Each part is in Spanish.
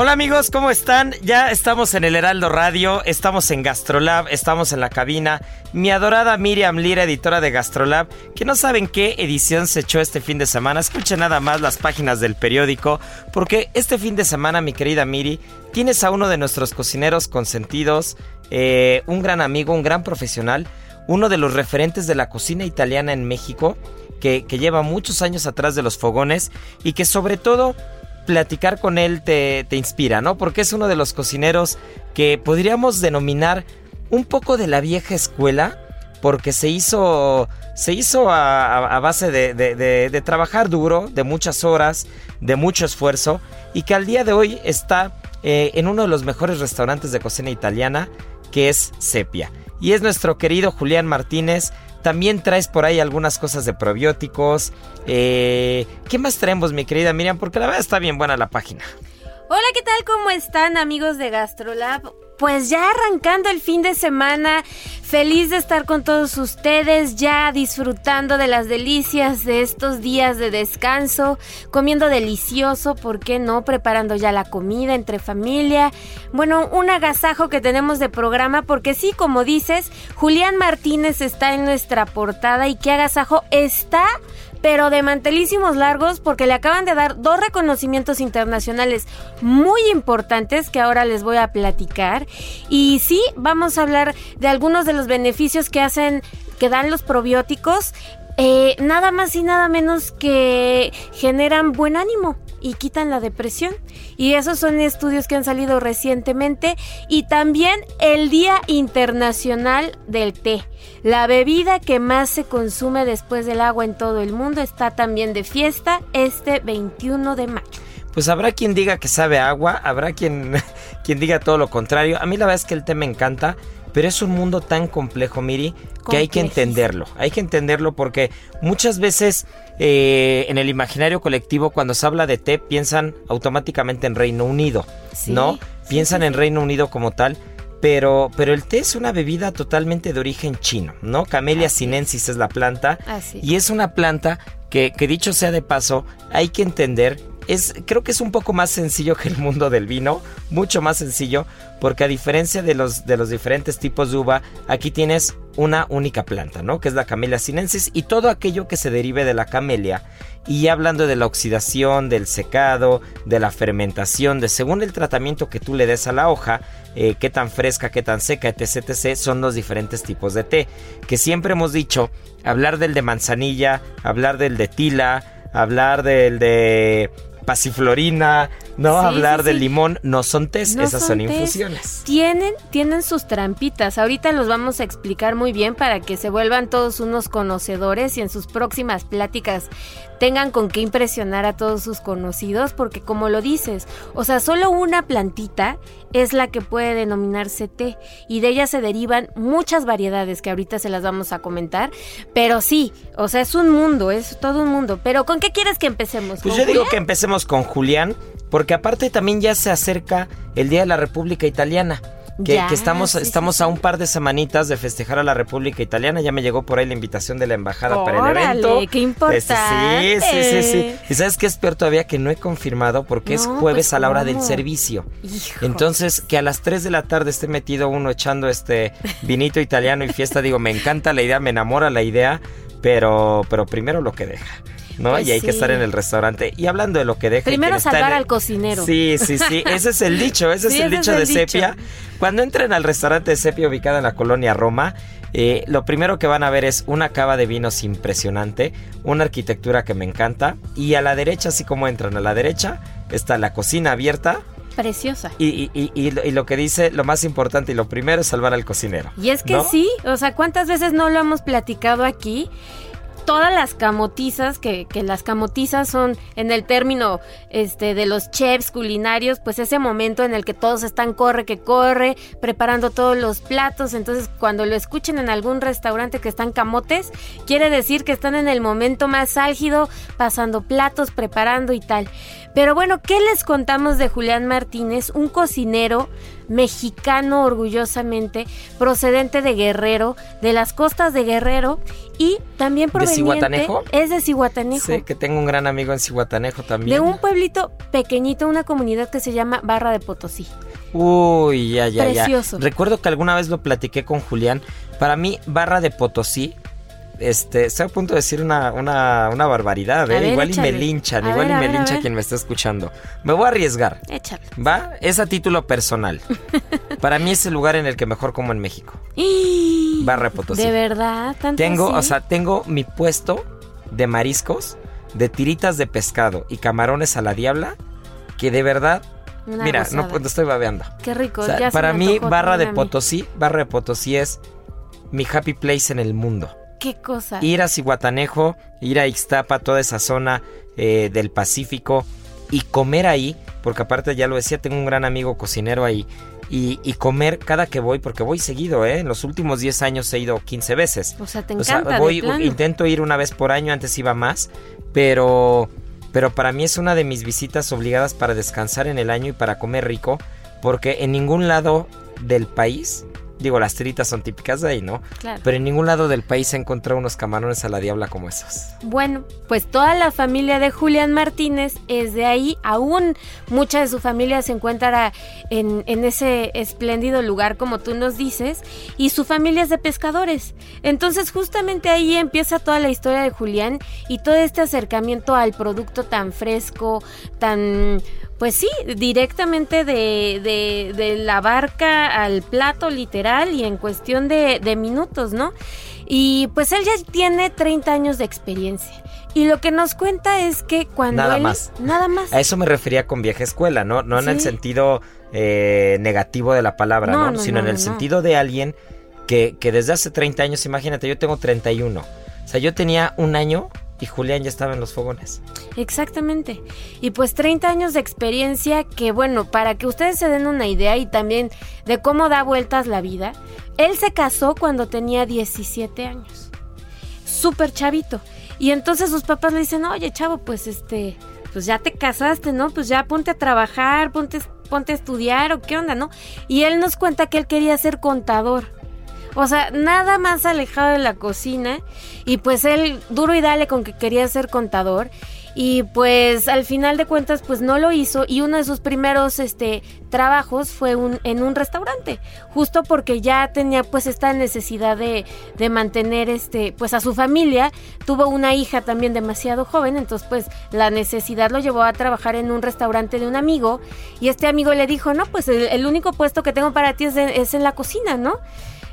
Hola amigos, ¿cómo están? Ya estamos en el Heraldo Radio, estamos en Gastrolab, estamos en la cabina. Mi adorada Miriam Lira, editora de Gastrolab, que no saben qué edición se echó este fin de semana. Escuchen nada más las páginas del periódico, porque este fin de semana, mi querida Miri, tienes a uno de nuestros cocineros consentidos, eh, un gran amigo, un gran profesional, uno de los referentes de la cocina italiana en México, que, que lleva muchos años atrás de los fogones y que sobre todo platicar con él te, te, inspira, ¿no? Porque es uno de los cocineros que podríamos denominar un poco de la vieja escuela, porque se hizo, se hizo a, base de, de, de, de, trabajar duro, de muchas horas, de mucho esfuerzo, y que al día de hoy está eh, en uno de los mejores restaurantes de cocina italiana, que es Sepia. Y es nuestro querido Julián Martínez, también traes por ahí algunas cosas de probióticos. Eh, ¿Qué más traemos, mi querida Miriam? Porque la verdad está bien buena la página. Hola, ¿qué tal? ¿Cómo están, amigos de GastroLab? Pues ya arrancando el fin de semana, feliz de estar con todos ustedes, ya disfrutando de las delicias de estos días de descanso, comiendo delicioso, ¿por qué no? Preparando ya la comida entre familia. Bueno, un agasajo que tenemos de programa, porque sí, como dices, Julián Martínez está en nuestra portada y qué agasajo está pero de mantelísimos largos porque le acaban de dar dos reconocimientos internacionales muy importantes que ahora les voy a platicar. Y sí, vamos a hablar de algunos de los beneficios que hacen, que dan los probióticos. Eh, nada más y nada menos que generan buen ánimo y quitan la depresión. Y esos son estudios que han salido recientemente. Y también el Día Internacional del Té. La bebida que más se consume después del agua en todo el mundo está también de fiesta este 21 de mayo. Pues habrá quien diga que sabe agua, habrá quien, quien diga todo lo contrario. A mí la verdad es que el té me encanta. Pero es un mundo tan complejo, Miri, que hay que entenderlo. Hay que entenderlo porque muchas veces eh, en el imaginario colectivo, cuando se habla de té, piensan automáticamente en Reino Unido, sí, ¿no? Piensan sí, en Reino Unido como tal. Pero, pero el té es una bebida totalmente de origen chino, ¿no? Camellia Así sinensis es. es la planta. Así. Y es una planta que, que, dicho sea de paso, hay que entender es, creo que es un poco más sencillo que el mundo del vino, mucho más sencillo, porque a diferencia de los, de los diferentes tipos de uva, aquí tienes una única planta, ¿no? Que es la Camellia sinensis y todo aquello que se derive de la camelia. Y hablando de la oxidación, del secado, de la fermentación, de según el tratamiento que tú le des a la hoja, eh, qué tan fresca, qué tan seca, etc, etc, son los diferentes tipos de té. Que siempre hemos dicho, hablar del de manzanilla, hablar del de tila, hablar del de pasiflorina, no Sí, hablar sí, del sí. limón, no son tés, No esas son, tés. infusiones. Tienen, tienen sus trampitas. Ahorita los vamos a explicar muy bien para que se vuelvan todos unos conocedores y en sus próximas pláticas tengan con qué impresionar a todos sus conocidos, porque como lo dices, o sea, solo una plantita es la que puede denominarse té y de ella se derivan muchas variedades que ahorita se las vamos a comentar, pero sí, o sea, es un mundo, es todo un mundo. Pero ¿con qué quieres que empecemos? Pues ¿Con yo digo que empecemos con Julián, porque aparte también ya se acerca el Día de la República Italiana. Que, Ya, que estamos, sí, estamos sí. a un par de semanitas de festejar a la República Italiana. Ya me llegó por ahí la invitación de la embajada para el evento. qué Este, Sí, sí, sí, sí. importante. Y sabes que es peor todavía que no he confirmado porque es jueves pues, a la hora del servicio. Hijo. Entonces, que a las 3 de la tarde esté metido uno echando este vinito italiano y fiesta, digo, me encanta la idea, me enamora la idea, pero, pero primero lo que deja. ¿No? Pues y hay que estar en el restaurante. Y hablando de lo que deja. Primero salvar el- al cocinero. Sí, sí, sí. Ese es el dicho, ese Sí, es el ese dicho es de dicho. Sepia. Cuando entren al restaurante de Sepia ubicado en la colonia Roma, eh, lo primero que van a ver es una cava de vinos impresionante, una arquitectura que me encanta. Y a la derecha, así como entran a la derecha, está la cocina abierta. Preciosa. Y, y- y- y lo- y lo que dice, lo más importante y lo primero es salvar al cocinero. Y es que ¿no? sí, o sea, ¿cuántas veces no lo hemos platicado aquí? Todas las camotizas, que, que las camotizas son en el término este, de los chefs culinarios, pues ese momento en el que todos están corre que corre, preparando todos los platos. Entonces, cuando lo escuchen en algún restaurante que están camotes, quiere decir que están en el momento más álgido, pasando platos, preparando y tal. Pero bueno, ¿qué les contamos de Julián Martínez? Un cocinero mexicano orgullosamente, procedente de Guerrero, de las costas de Guerrero y también proveniente Zihuatanejo? es de Cihuatanejo. Sí, que tengo un gran amigo en Cihuatanejo también. De un pueblito pequeñito, una comunidad que se llama Barra de Potosí. Uy, ya, ya, Precioso. ya. Recuerdo que alguna vez lo platiqué con Julián. Para mí, Barra de Potosí, este, estoy a punto de decir una, una, una barbaridad, ¿eh? ver, igual y me linchan, A igual ver, y me ver, lincha quien me está escuchando. Me voy a arriesgar, Échale. ¿va? Es a título personal. Para mí es el lugar en el que mejor como en México. Barra de Potosí. De verdad, tanto Tengo, así? o sea, tengo mi puesto de mariscos, de tiritas de pescado y camarones a la diabla, que de verdad, Una mira, no, no estoy babeando. Qué rico. O sea, ya se para mí, Barra de. Potosí, Barra de Potosí es mi happy place en el mundo. Qué cosa. Ir a Cihuatanejo, ir a Ixtapa, toda esa zona eh, del Pacífico y comer ahí, porque aparte ya lo decía, tengo un gran amigo cocinero ahí. Y, y comer cada que voy, porque voy seguido, ¿eh? En los últimos 10 años he ido 15 veces. O sea, te O sea, encanta. de voy, plano. intento ir una vez por año, antes iba más, pero, pero para mí es una de mis visitas obligadas para descansar en el año y para comer rico, porque en ningún lado del país, digo, las tiritas son típicas de ahí, ¿no? Claro. Pero en ningún lado del país he encontrado unos camarones a la diabla como esos. Bueno, pues toda la familia de Julián Martínez es de ahí. Aún mucha de su familia se encuentra en, en ese espléndido lugar, como tú nos dices, y su familia es de pescadores. Entonces, justamente ahí empieza toda la historia de Julián y todo este acercamiento al producto tan fresco, tan. Pues sí, directamente de, de- de la barca al plato literal y en cuestión de, de minutos, ¿no? Y pues él ya tiene 30 años de experiencia. Y lo que nos cuenta es que cuando Nada él- más. Nada más. A eso me refería con vieja escuela, ¿no? No en el sentido eh, negativo de la palabra, No, ¿no? no, Sino no, en el sentido de alguien que, que desde hace 30 años, imagínate, yo tengo 31. O sea, yo tenía un año y Julián ya estaba en los fogones. Exactamente. Y pues 30 años de experiencia que bueno, para que ustedes se den una idea y también de cómo da vueltas la vida, él se casó cuando tenía 17 años. Súper chavito. Y entonces sus papás le dicen, oye chavo, pues este, pues ya te casaste, ¿no? Pues ya ponte a trabajar, ponte, ponte a estudiar o qué onda, ¿no? Y él nos cuenta que él quería ser contador. O sea, nada más alejado de la cocina. Y pues él, duro y dale con que quería ser contador. Y pues al final de cuentas, pues no lo hizo. Y uno de sus primeros este, trabajos fue un, en un restaurante. Justo porque ya tenía pues esta necesidad de, de mantener este, pues a su familia. Tuvo una hija también demasiado joven. Entonces pues la necesidad lo llevó a trabajar en un restaurante de un amigo. Y este amigo le dijo, no, pues el, el único puesto que tengo para ti es, en la cocina, ¿no?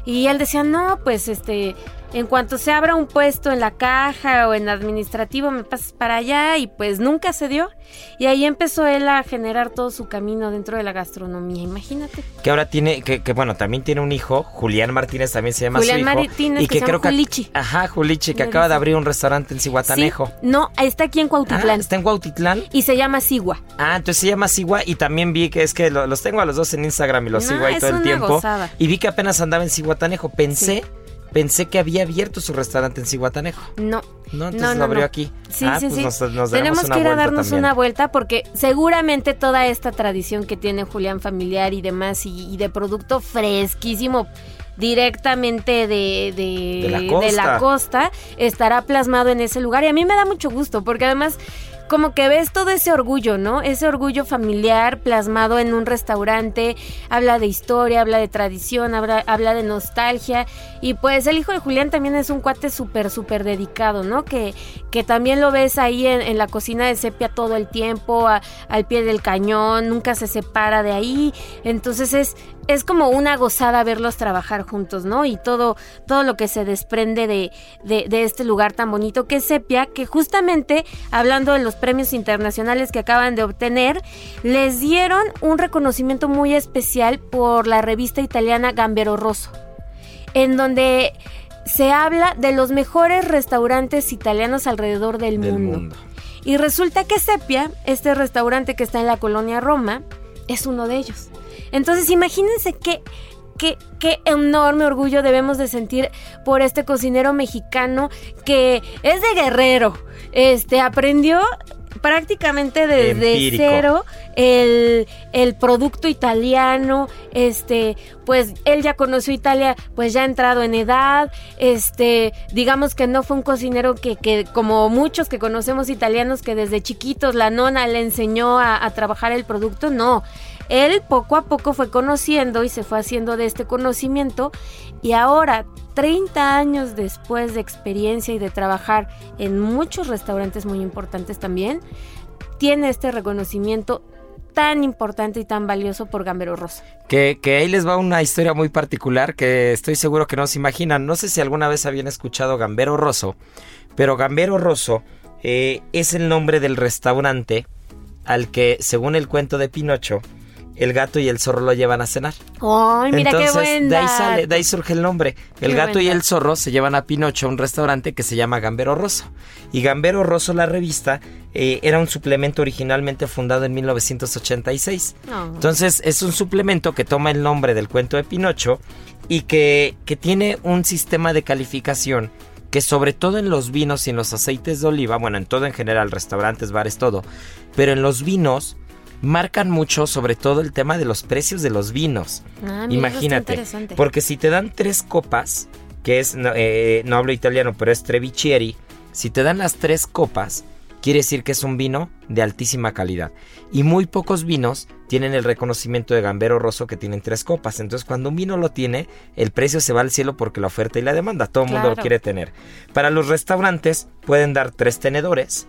Y él decía, no, pues este, en cuanto se abra un puesto en la caja o en administrativo, me pasas para allá y pues nunca se dio. Y ahí empezó él a generar todo su camino dentro de la gastronomía, imagínate. Que ahora tiene, que, que, bueno, también tiene un hijo, Julián Martínez también se llama Julián su hijo. Martínez, que se llama Julichi. Ajá, Julichi, que acaba de abrir un restaurante en Cihuatanejo. Sí, no, está aquí en Ah, Cuautitlán está en Cuautitlán. y se llama Sigua. Ah, entonces se llama Sigua y también vi que es que lo- los tengo a los dos en Instagram y los No, sigo ahí todo el tiempo. gozada. Y vi que apenas andaba en Cihuatanejo. Pensé, Sí. Pensé que había abierto su restaurante en Cihuatanejo. No. No, entonces lo abrió aquí. Sí, Ah, sí, pues sí. nos- nos Tenemos una que ir a darnos también. una vuelta porque seguramente toda esta tradición que tiene Julián Familiar y demás y, y de producto fresquísimo directamente de, de, De la de costa. la costa estará plasmado en ese lugar y a mí me da mucho gusto porque además como que ves todo ese orgullo, ¿no? Ese orgullo familiar plasmado en un restaurante, habla de historia, habla de tradición, habla, habla de nostalgia y pues el hijo de Julián también es un cuate súper, súper dedicado, ¿no? Que, que también lo ves ahí en, en la cocina de sepia todo el tiempo, a- al pie del cañón, nunca se separa de ahí, entonces es, es como una gozada verlos trabajar juntos, ¿no? Y todo, todo lo que se desprende de, de, de este lugar tan bonito que es Sepia, que justamente, hablando de los premios internacionales que acaban de obtener, les dieron un reconocimiento muy especial por la revista italiana Gambero Rosso, en donde se habla de los mejores restaurantes italianos alrededor del, Del mundo. mundo. Y resulta que Sepia, este restaurante que está en la colonia Roma, es uno de ellos. Entonces imagínense qué, qué, qué enorme orgullo debemos de sentir por este cocinero mexicano que es de guerrero. Este aprendió prácticamente desde Empírico. cero el, el producto italiano, este, pues él ya conoció Italia, pues ya ha entrado en edad, este, digamos que no fue un cocinero que, que como muchos que conocemos italianos que desde chiquitos la nona le enseñó a, a trabajar el producto, no. Él poco a poco fue conociendo y se fue haciendo de este conocimiento y ahora, 30 años después de experiencia y de trabajar en muchos restaurantes muy importantes también, tiene este reconocimiento tan importante y tan valioso por Gambero Rosa. Que, que ahí les va una historia muy particular que estoy seguro que no se imaginan. No sé si alguna vez habían escuchado Gambero Rosso, pero Gambero Rosso eh, es el nombre del restaurante al que, según el cuento de Pinocho, el gato y el zorro lo llevan a cenar. ¡Ay, mira Entonces, qué buen de ahí sale, de ahí surge el nombre. El Qué gato y el zorro se llevan a Pinocho a un restaurante que se llama Gambero Rosso. Y Gambero Rosso, la revista, eh, era un suplemento originalmente fundado en 1986. No. Entonces, es un suplemento que toma el nombre del cuento de Pinocho y que, que tiene un sistema de calificación que sobre todo en los vinos y en los aceites de oliva, bueno, en todo en general, restaurantes, bares, todo, pero en los vinos marcan mucho sobre todo el tema de los precios de los vinos. Ah, Imagínate, porque si te dan tres copas, que es, no, eh, no hablo italiano, pero es Trevichieri, si te dan las tres copas, quiere decir que es un vino de altísima calidad. Y muy pocos vinos tienen el reconocimiento de Gambero Rosso que tienen tres copas. Entonces, cuando un vino lo tiene, el precio se va al cielo porque la oferta y la demanda, todo el mundo lo quiere tener. Para los restaurantes pueden dar tres tenedores.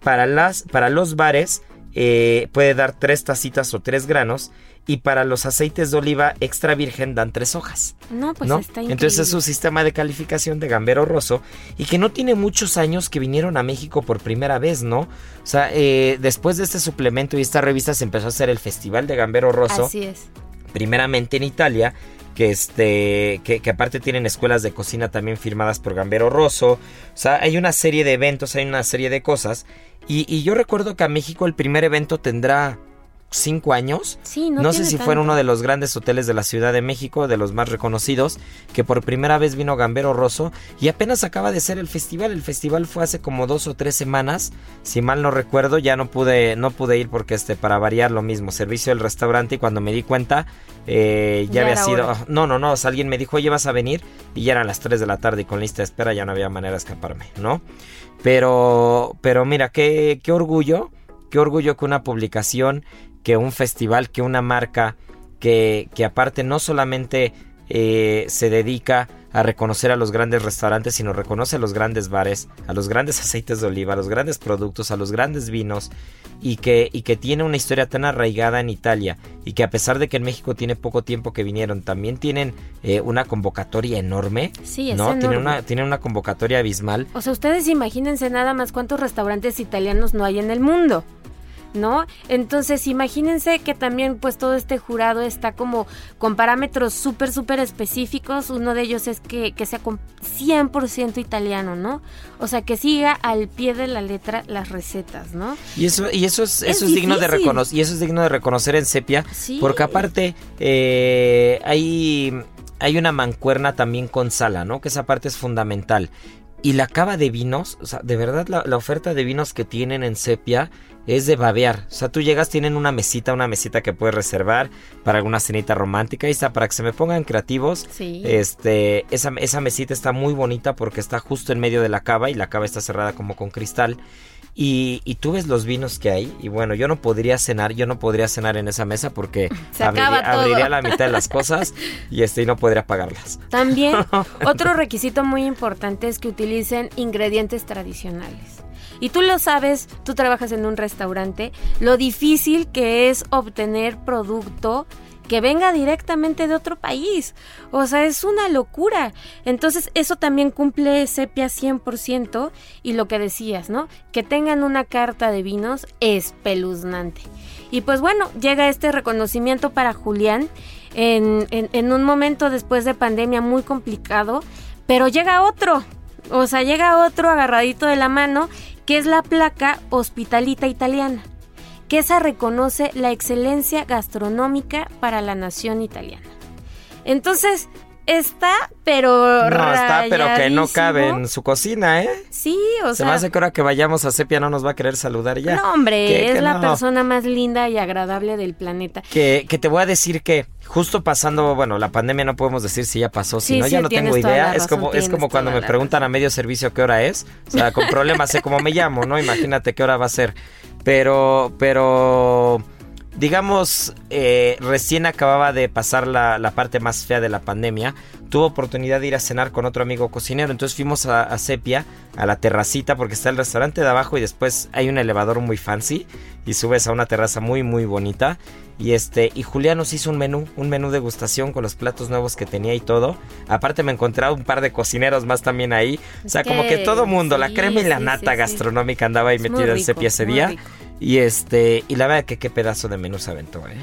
Para, las, para los bares eh, puede dar tres tacitas o tres granos. Y para los aceites de oliva extra virgen dan tres hojas. No, pues ¿no? está increíble. Entonces es un sistema de calificación de Gambero Rosso y que no tiene muchos años que vinieron a México por primera vez, ¿no? O sea, eh, después de este suplemento y esta revista se empezó a hacer el Festival de Gambero Rosso, Así es. primeramente en Italia, que este, que, que aparte tienen escuelas de cocina también firmadas por Gambero Rosso. O sea, hay una serie de eventos, hay una serie de cosas. Y, y yo recuerdo que a México el primer evento tendrá cinco años. Sí, no No, sé si fuera tanto. uno de los grandes hoteles de la Ciudad de México, de los más reconocidos, que por primera vez vino Gambero Rosso y apenas acaba de ser el festival. El festival fue hace como dos o tres semanas, si mal no recuerdo, ya no pude, no pude ir porque este, para variar lo mismo, servicio del restaurante y cuando me di cuenta eh, ya, Ya había sido... No, no, no, o sea, alguien me dijo, oye, vas a venir y ya eran las 3 de la tarde y con lista de espera ya no había manera de escaparme, ¿no? Pero, pero mira, qué, qué orgullo, qué orgullo que una publicación, que un festival, que una marca, que, que aparte no solamente eh, se dedica a reconocer a los grandes restaurantes, sino reconoce a los grandes bares, a los grandes aceites de oliva, a los grandes productos, a los grandes vinos, y que, y que tiene una historia tan arraigada en Italia, y que a pesar de que en México tiene poco tiempo que vinieron, también tienen eh, una convocatoria enorme, Sí, es ¿no? Tienen una, tienen una convocatoria abismal. O sea, ustedes imagínense nada más cuántos restaurantes italianos no hay en el mundo. ¿No? Entonces imagínense que también pues todo este jurado está como con parámetros súper, súper específicos. Uno de ellos es que, que sea con 100% italiano, ¿no? O sea, que siga al pie de la letra las recetas, ¿no? Y eso, y eso es, Es eso es digno de reconocer, y eso es digno de reconocer en Sepia, Sí. porque aparte eh, hay, hay una mancuerna también con Sala, ¿no? Que esa parte es fundamental. Y la cava de vinos, o sea, de verdad la, la oferta de vinos que tienen en Sepia es de babear. O sea, tú llegas, tienen una mesita, una mesita que puedes reservar para alguna cenita romántica. Y está, para que se me pongan creativos. Sí. Este, esa, esa mesita está muy bonita porque está justo en medio de la cava y la cava está cerrada como con cristal. Y, y tú ves los vinos que hay. Y bueno, yo no podría cenar, yo no podría cenar en esa mesa porque abriría la mitad de las cosas y este y no podría pagarlas. También otro requisito muy importante es que utilicen ingredientes tradicionales. Y tú lo sabes, tú trabajas en un restaurante, lo difícil que es obtener producto que venga directamente de otro país. O sea, es una locura. Entonces, eso también cumple Sepia 100% y lo que decías, ¿no? Que tengan una carta de vinos espeluznante. Y pues bueno, llega este reconocimiento para Julián en, en- en un momento después de pandemia muy complicado, pero llega otro. O sea, llega otro agarradito de la mano, que es la placa Hospitalita Italiana, que esa reconoce la excelencia gastronómica para la nación italiana. Entonces, está, pero No, está, pero que no cabe en su cocina, ¿eh? Sí, o Se sea... me hace que ahora que vayamos a Sepia no nos va a querer saludar ya. No, hombre, es que la no. persona más linda y agradable del planeta. Que, que te voy a decir que justo pasando, bueno, la pandemia no podemos decir si ya pasó, si Sí, no, sí, ya no tengo idea. Es como, es como cuando me preguntan a medio servicio qué hora es. O sea, con problemas sé cómo me llamo, ¿no? Imagínate qué hora va a ser. Pero, pero, digamos, eh, recién acababa de pasar la, la parte más fea de la pandemia. Tuve oportunidad de ir a cenar con otro amigo cocinero. Entonces fuimos a, a Sepia, a la terracita, porque está el restaurante de abajo y después hay un elevador muy fancy. Y subes a una terraza muy, muy bonita. Y este, y Julián nos hizo un menú, un menú de gustación con los platos nuevos que tenía y todo. Aparte me encontré a un par de cocineros más también ahí. O sea, como que todo mundo, la crema y la sí, nata sí, gastronómica andaba ahí Es metida en Sepia ese día. rico. Y este, y la verdad que qué pedazo de menú se aventó, ¿eh?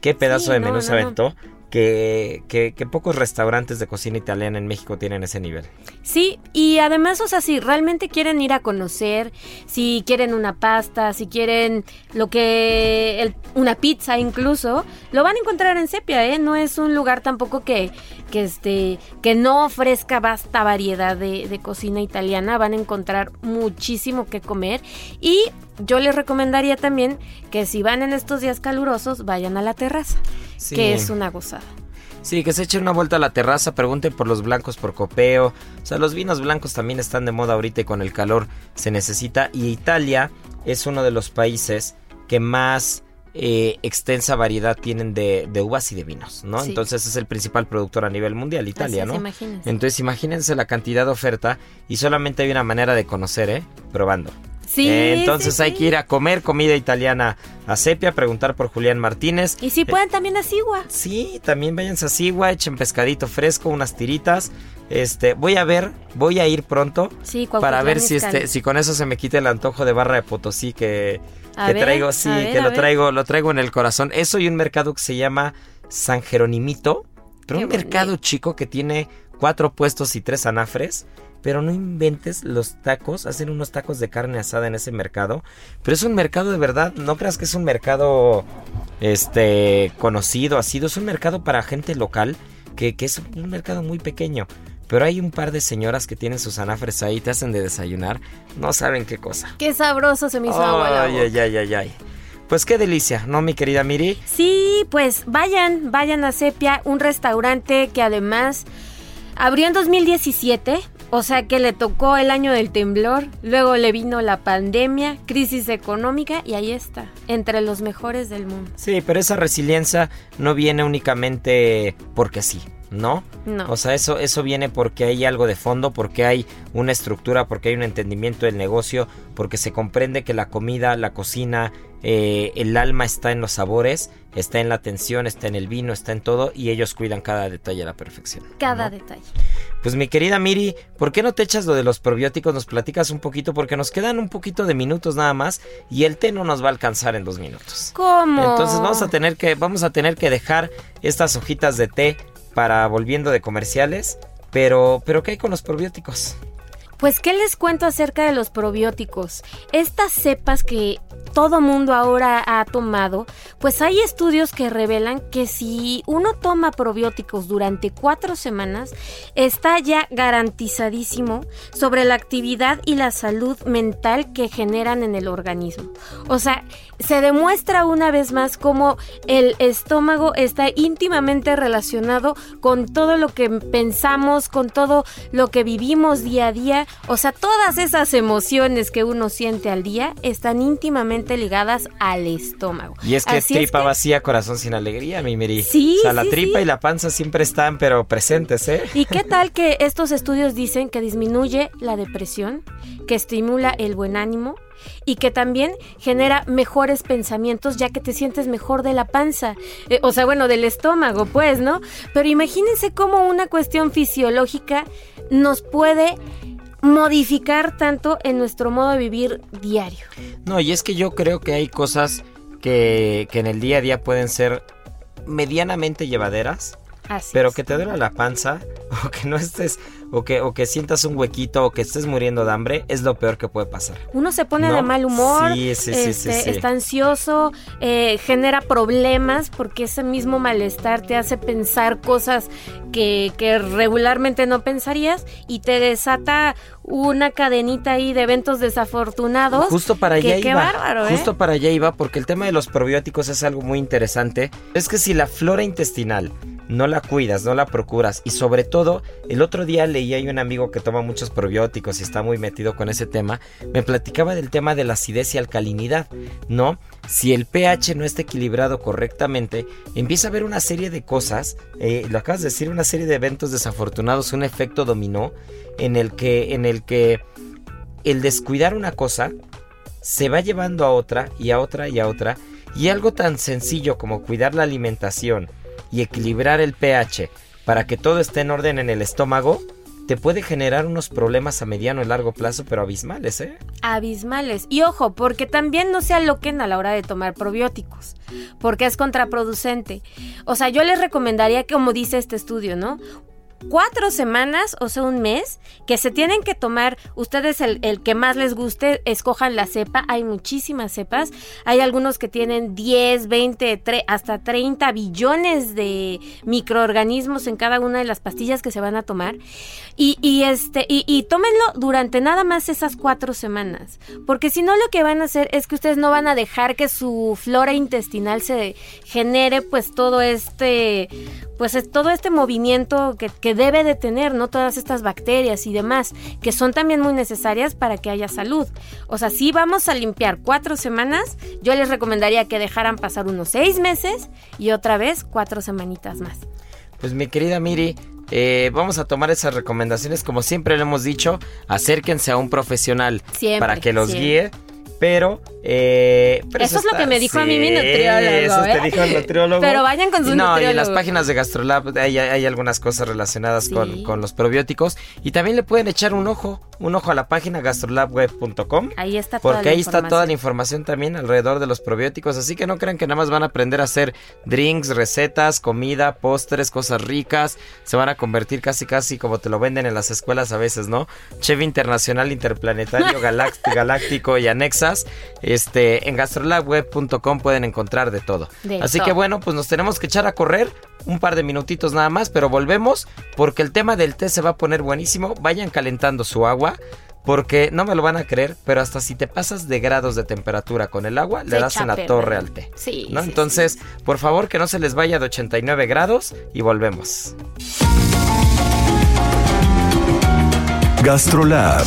Qué pedazo Sí, de no, menú se no. aventó. Que, pocos restaurantes de cocina italiana en México tienen ese nivel. Sí, y además, o sea, si realmente quieren ir a conocer, si quieren una pasta, si quieren lo que, una pizza incluso, lo van a encontrar en Sepia, ¿eh? No es un lugar tampoco que, que este, que no ofrezca vasta variedad de, de cocina italiana, van a encontrar muchísimo que comer y yo les recomendaría también que si van en estos días calurosos, vayan a la terraza, Sí. que es una gozada. Sí, que se echen una vuelta a la terraza, pregunten por los blancos por copeo. O sea, los vinos blancos también están de moda ahorita y con el calor se necesita. Y Italia es uno de los países que más eh, extensa variedad tienen de, de uvas y de vinos, ¿no? Sí. Entonces es el principal productor a nivel mundial, Italia, Así ¿no? imagínense. Entonces imagínense la cantidad de oferta y solamente hay una manera de conocer, ¿eh? Probando. Sí, Eh, entonces sí, hay sí. que ir a comer comida italiana a Sepia, preguntar por Julián Martínez. Y si pueden también a Sigua. Sí, también váyanse a Sigua, echen pescadito fresco, unas tiritas. Este, voy a ver, voy a ir pronto Sí, para ver si este, si con eso se me quita el antojo de barra de Potosí que, que ver, traigo, sí, ver, que lo ver. traigo, lo traigo en el corazón. Eso y un mercado que se llama San Jeronimito, pero Qué un mercado chico que tiene cuatro puestos y tres anafres. Pero no inventes los tacos, hacen unos tacos de carne asada en ese mercado. Pero es un mercado de verdad, no creas que es un mercado este conocido, ha sido, es un mercado para gente local, que, que es un mercado muy pequeño. Pero hay un par de señoras que tienen sus anafres ahí, te hacen de desayunar, no saben qué cosa. Qué sabroso se me hizo agua Ay, ay, ay, ay, ay. Pues qué delicia, ¿no, mi querida Miri? Sí, pues vayan, vayan a Sepia, un restaurante que además abrió en 2017, o sea que le tocó el año del temblor, luego le vino la pandemia, crisis económica y ahí está, entre los mejores del mundo. Sí, pero esa resiliencia no viene únicamente porque sí, ¿no? No. O sea, eso, eso viene porque hay algo de fondo, porque hay una estructura, porque hay un entendimiento del negocio, porque se comprende que la comida, la cocina, eh, el alma está en los sabores, está en la atención, está en el vino, está en todo, y ellos cuidan cada detalle a la perfección. Cada ¿no? detalle. Pues mi querida Miri, ¿por qué no te echas lo de los probióticos? Nos platicas un poquito, porque nos quedan un poquito de minutos nada más, y el té no nos va a alcanzar en dos minutos. ¿Cómo? Entonces vamos a tener que vamos a tener que dejar estas hojitas de té para volviendo de comerciales, pero pero ¿qué hay con los probióticos? Pues, ¿qué les cuento acerca de los probióticos? Estas cepas que todo mundo ahora ha tomado, pues hay estudios que revelan que si uno toma probióticos durante cuatro semanas, está ya garantizadísimo sobre la actividad y la salud mental que generan en el organismo. O sea, se demuestra una vez más cómo el estómago está íntimamente relacionado con todo lo que pensamos, con todo lo que vivimos día a día. O sea, todas esas emociones que uno siente al día están íntimamente ligadas al estómago. Y es que tripa vacía, corazón sin alegría, mi Miri. Sí. O sea, la tripa y la panza siempre están, pero presentes, ¿eh? ¿Y qué tal que estos estudios dicen que disminuye la depresión, que estimula el buen ánimo? Y que también genera mejores pensamientos ya que te sientes mejor de la panza, eh, o sea, bueno, del estómago, pues, ¿no? Pero imagínense cómo una cuestión fisiológica nos puede modificar tanto en nuestro modo de vivir diario. No, y es que yo creo que hay cosas que, que en el día a día pueden ser medianamente llevaderas, pero que te duele la panza o que no estés o que, o que sientas un huequito o que estés muriendo de hambre, es lo peor que puede pasar. Uno se pone de mal humor, este, está ansioso, eh, genera problemas porque ese mismo malestar te hace pensar cosas que, que regularmente no pensarías y te desata una cadenita ahí de eventos desafortunados. Justo para allá iba. bárbaro, ¿eh? Justo para allá iba porque el tema de los probióticos es algo muy interesante. Es que si la flora intestinal no la cuidas, no la procuras y sobre todo el otro día leí hay un amigo que toma muchos probióticos y está muy metido con ese tema, me platicaba del tema de la acidez y alcalinidad, ¿no? Si el pH no está equilibrado correctamente, empieza a haber una serie de cosas, eh, lo acabas de decir, una serie de eventos desafortunados, un efecto dominó en el que, en el que el descuidar una cosa se va llevando a otra y a otra y a otra y algo tan sencillo como cuidar la alimentación y equilibrar el pH para que todo esté en orden en el estómago, te puede generar unos problemas a mediano y largo plazo, pero abismales, ¿eh? Abismales. Y ojo, porque también no se aloquen a la hora de tomar probióticos, porque es contraproducente. O sea, yo les recomendaría, como dice este estudio, ¿no? Cuatro semanas, o sea, un mes, que se tienen que tomar, ustedes el, el, que más les guste, escojan la cepa, hay muchísimas cepas, hay algunos que tienen 10, 20, hasta 30 billones de microorganismos en cada una de las pastillas que se van a tomar, y, y este, y, y tómenlo durante nada más esas cuatro semanas, porque si no lo que van a hacer es que ustedes no van a dejar que su flora intestinal se genere pues todo este, pues todo este movimiento que, que debe de tener, ¿no? Todas estas bacterias y demás, que son también muy necesarias para que haya salud. O sea, si vamos a limpiar cuatro semanas, yo les recomendaría que dejaran pasar unos seis meses y otra vez cuatro semanitas más. Pues mi querida Miri, eh, vamos a tomar esas recomendaciones, como siempre le hemos dicho, acérquense a un profesional para que los guíe pero, eh, eso, es lo que me dijo a mí mi nutriólogo. Eso te ¿eh? dijo el nutriólogo. Pero vayan con su no, nutriólogo. y en las páginas de Gastrolab hay, hay algunas cosas relacionadas con, con, los probióticos. Y también le pueden echar un ojo, un ojo a la página gastrolabweb.com. Ahí está toda Porque ahí está toda la información también alrededor de los probióticos. Así que no crean que nada más van a aprender a hacer drinks, recetas, comida, postres, cosas ricas. Se van a convertir casi, casi como te lo venden en las escuelas a veces, ¿no? Chef internacional, interplanetario, galáctico y anexa este, en gastrolabweb.com pueden encontrar de todo. Así que bueno, pues nos tenemos que echar a correr un par de minutitos nada más, pero volvemos porque el tema del té se va a poner buenísimo. Vayan calentando su agua. Porque no me lo van a creer, pero hasta si te pasas de grados de temperatura con el agua, le das en la torre al té. Sí. ¿no? Entonces, por favor, que no se les vaya de 89 grados y volvemos. Gastrolab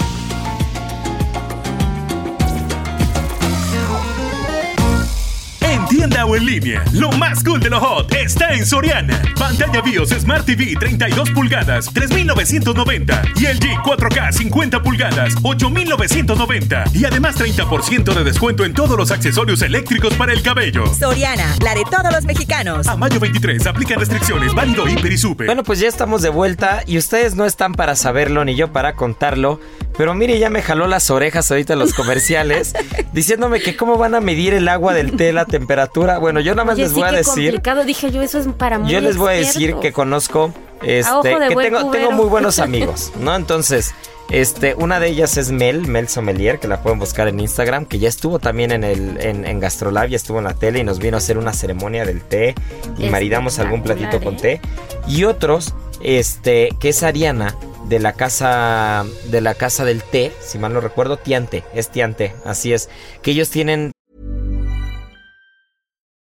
O en línea. Lo más cool de lo hot está en Soriana. Pantalla BIOS Smart TV 32 pulgadas, 3,990. Y el G 4K 50 pulgadas, 8,990. Y además 30% de descuento en todos los accesorios eléctricos para el cabello. Soriana, la de todos los mexicanos. A mayo 23, aplican restricciones, válido Hiper y Super. Bueno, pues ya estamos de vuelta y ustedes no están para saberlo ni yo para contarlo. Pero mire, ya me jaló las orejas ahorita en los comerciales, diciéndome que cómo van a medir el agua del té, la temperatura. Bueno, yo nada más Oye, les sí, voy a decir. complicado. Dije yo, eso es para Yo les voy a decir que conozco, este, que tengo, tengo muy buenos amigos, ¿no? Entonces, este, una de ellas es Mel, Mel Sommelier, que la pueden buscar en Instagram, que ya estuvo también en el, en, en Gastrolab, ya estuvo en la tele y nos vino a hacer una ceremonia del té y maridamos algún platito con té. Y otros, este, que es Ariana de la casa de la casa del té, si mal no recuerdo, Tiante, es Tiante, así es, que ellos tienen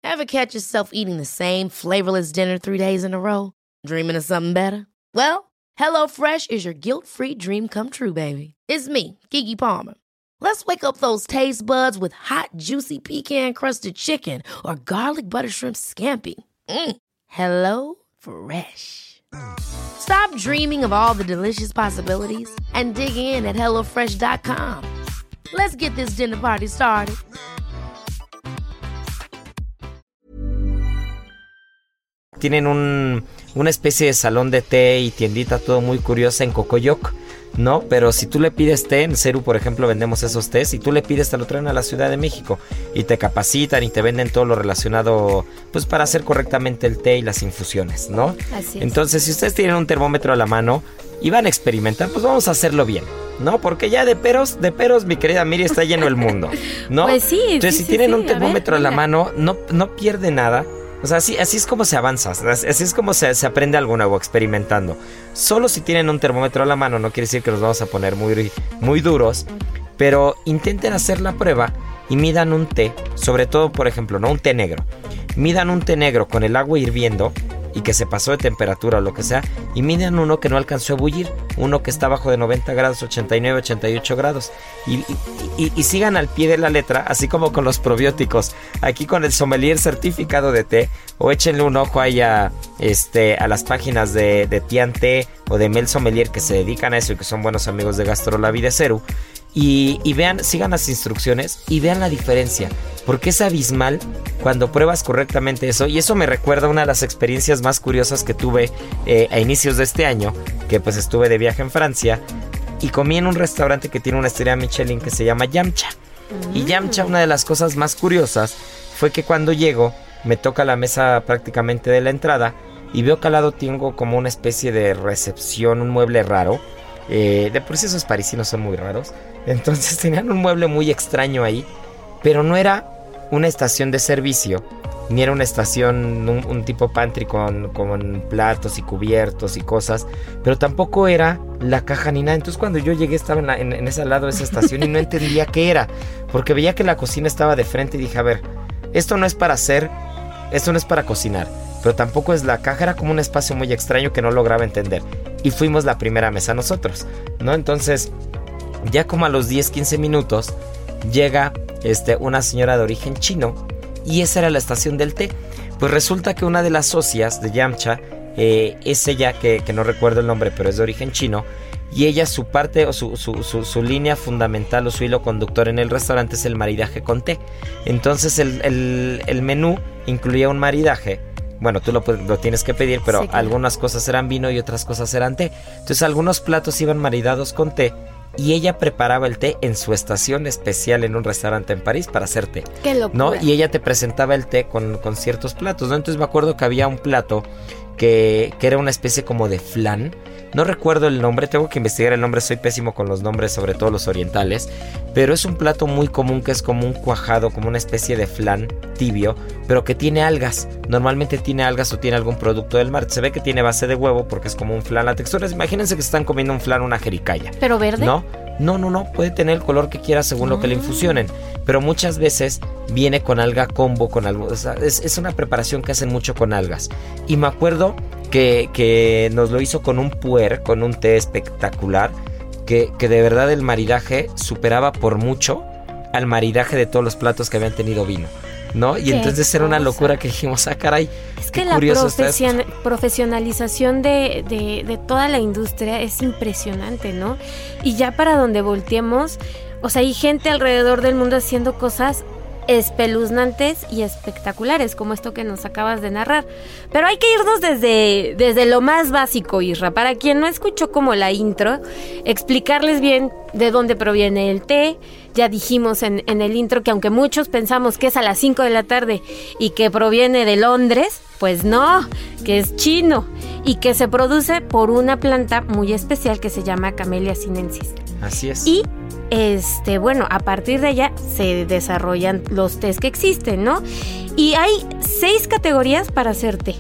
Ever catch yourself eating the same flavorless dinner three days in a row? Dreaming of something better? Well, Hello Fresh is your guilt free dream come true, baby. It's me, Kiki Palmer. Let's wake up those taste buds with hot, juicy pecan crusted chicken or garlic butter shrimp scampi. Mm. Hello Fresh. Stop dreaming of all the delicious possibilities and dig in at HelloFresh.com. Let's get this dinner party started. tienen un, una especie de salón de té y tiendita todo muy curiosa en Cocoyoc, ¿no? Pero si tú le pides té, en Ceru por ejemplo vendemos esos tés, y tú le pides te lo traen a la Ciudad de México y te capacitan y te venden todo lo relacionado pues para hacer correctamente el té y las infusiones, ¿no? Así es. Entonces si ustedes tienen un termómetro a la mano y van a experimentar, pues vamos a hacerlo bien. ¿No? Porque ya de peros, de peros, mi querida Miri, está lleno el mundo. ¿No? Pues sí, Entonces, sí, si sí, tienen sí, un a ver, termómetro a la venga. mano, no, no pierde nada. O sea, así, así es como se avanza, así es como se, se aprende algo nuevo, experimentando. Solo si tienen un termómetro a la mano, no quiere decir que nos vamos a poner muy, muy duros, pero intenten hacer la prueba y midan un té, sobre todo, por ejemplo, no un té negro. Midan un té negro con el agua hirviendo y que se pasó de temperatura o lo que sea, y midan uno que no alcanzó a bullir, uno que está bajo de 90 grados, 89, 88 grados, y, y- sigan al pie de la letra, así como con los probióticos, aquí con el sommelier certificado de té, o échenle un ojo ahí a, este, a las páginas de, de Tian Té o de Mel Sommelier que se dedican a eso y que son buenos amigos de Gastrolab y y, y vean, sigan las instrucciones y vean la diferencia. Porque es abismal cuando pruebas correctamente eso. Y eso me recuerda a una de las experiencias más curiosas que tuve eh, a inicios de este año. Que pues estuve de viaje en Francia. Y comí en un restaurante que tiene una estrella Michelin que se llama Yamcha. Y Yamcha, una de las cosas más curiosas fue que cuando llego, me toca la mesa prácticamente de la entrada. Y veo que al lado tengo como una especie de recepción, un mueble raro. Eh, de por sí esos parisinos son muy raros. Entonces tenían un mueble muy extraño ahí. Pero no era una estación de servicio. Ni era una estación, un, un tipo pantry con, con platos y cubiertos y cosas. Pero tampoco era la caja ni nada. Entonces cuando yo llegué estaba en, la- en- en ese lado de esa estación y no entendía qué era. Porque veía que la cocina estaba de frente y dije, a ver, esto no es para hacer, esto no es para cocinar. Pero tampoco es la caja, era como un espacio muy extraño que no lograba entender. Y fuimos la primera mesa nosotros, ¿no? Entonces, ya como a los 10, 15 minutos, llega este, una señora de origen chino y esa era la estación del té. Pues resulta que una de las socias de Yamcha eh, es ella, que, que no recuerdo el nombre, pero es de origen chino. Y ella, su parte o su, su- su- línea fundamental o su hilo conductor en el restaurante es el maridaje con té. Entonces el- el menú incluía un maridaje. Bueno, tú lo, lo tienes que pedir, pero Sí, claro. algunas cosas eran vino y otras cosas eran té. Entonces algunos platos iban maridados con té y ella preparaba el té en su estación especial en un restaurante en París para hacer té. Qué locura. ¿no? Y ella te presentaba el té con, con ciertos platos, ¿no? Entonces me acuerdo que había un plato que, que era una especie como de flan. No recuerdo el nombre, tengo que investigar el nombre, soy pésimo con los nombres, sobre todo los orientales. Pero es un plato muy común que es como un cuajado, como una especie de flan tibio, pero que tiene algas. Normalmente tiene algas o tiene algún producto del mar. Se ve que tiene base de huevo porque es como un flan. La textura es, imagínense que están comiendo un flan, una jericaya. ¿Pero verde? ¿No? No, no, no, puede tener el color que quiera según lo que le infusionen, pero muchas veces viene con alga combo, con algo, sea, es, es una preparación que hacen mucho con algas. Y me acuerdo que, que nos lo hizo con un puer, con un té espectacular, que, que de verdad el maridaje superaba por mucho al maridaje de todos los platos que habían tenido vino. ¿no? Y Qué entonces era una locura que dijimos, ah, caray, Es qué que la curioso está esto". profesion- profesionalización de, de- de toda la industria es impresionante, ¿no? Y ya para donde volteemos, o sea, hay gente alrededor del mundo haciendo cosas espeluznantes y espectaculares, como esto que nos acabas de narrar. Pero hay que irnos desde, desde lo más básico, Isra. Para quien no escuchó como la intro, explicarles bien de dónde proviene el té. Ya dijimos en, en el intro que aunque muchos pensamos que es a las 5 de la tarde y que proviene de Londres, pues no, que es chino y que se produce por una planta muy especial que se llama Camellia sinensis. Así es. Y este, bueno, a partir de ella se desarrollan los tés que existen, ¿no? Y hay seis categorías para hacer té.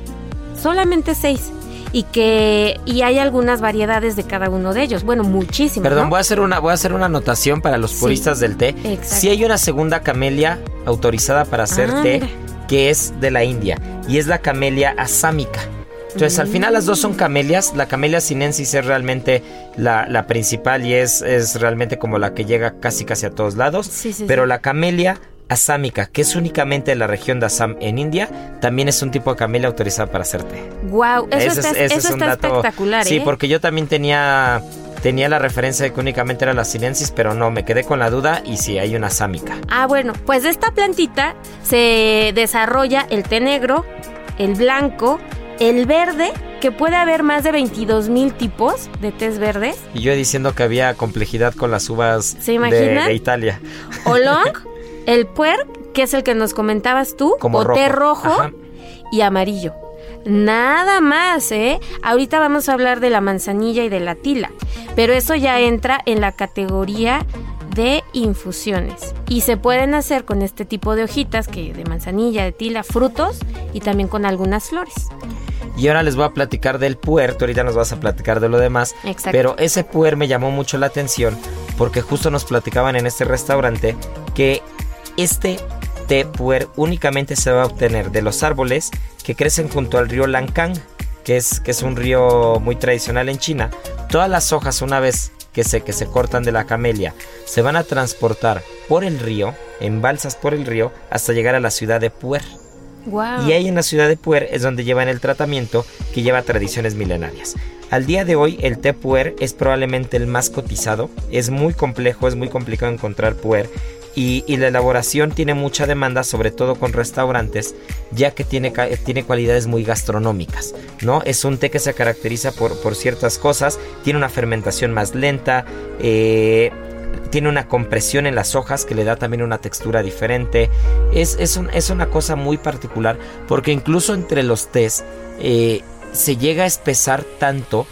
Solamente seis. Y que. Y hay algunas variedades de cada uno de ellos. Bueno, muchísimas. Perdón, ¿no? voy a hacer una voy a hacer una anotación para los Sí, puristas del té. exacto. Sí hay una segunda camelia autorizada para hacer Ah, té mira. que es de la India y es la camelia asámica. Entonces, al final las dos son camelias. La camelia sinensis es realmente la, la principal y es, es realmente como la que llega casi casi a todos lados. Sí, sí, pero sí. la camelia asámica, que es únicamente de la región de Assam en India, también es un tipo de camelia autorizada para hacer té. Wow, eso está, es- eso es un está dato- espectacular, Sí, ¿eh? porque yo también tenía tenía la referencia de que únicamente era la sinensis, pero no, me quedé con la duda y sí, hay una sámica. Ah, bueno, pues de esta plantita se desarrolla el té negro, el blanco, el verde, que puede haber más de 22 mil tipos de tés verdes. Y yo diciendo que había complejidad con las uvas ¿Se de, de Italia. Oolong, el puer, que es el que nos comentabas tú, Como o té rojo Ajá. y amarillo. Nada más, ¿eh? Ahorita vamos a hablar de la manzanilla y de la tila, pero eso ya entra en la categoría de infusiones y se pueden hacer con este tipo de hojitas que de manzanilla, de tila, frutos y también con algunas flores. Y ahora les voy a platicar del puer, tú ahorita nos vas a platicar de lo demás. Exacto. Pero ese puer me llamó mucho la atención porque justo nos platicaban en este restaurante que este té puer únicamente se va a obtener de los árboles que crecen junto al río Lancang, que es, que es un río muy tradicional en China. Todas las hojas una vez que se, que se cortan de la camelia se van a transportar por el río, en balsas por el río, hasta llegar a la ciudad de Puer. Y ahí en la ciudad de Puer es donde llevan el tratamiento que lleva tradiciones milenarias. Al día de hoy el té puer es probablemente el más cotizado, es muy complejo, es muy complicado encontrar puer y, la elaboración tiene mucha demanda, sobre todo con restaurantes, ya que tiene, tiene cualidades muy gastronómicas, ¿no? Es un té que se caracteriza por, por ciertas cosas, tiene una fermentación más lenta, eh, tiene una compresión en las hojas que le da también una textura diferente. Es, es, es una cosa muy particular porque incluso entre los tés eh, se llega a espesar tanto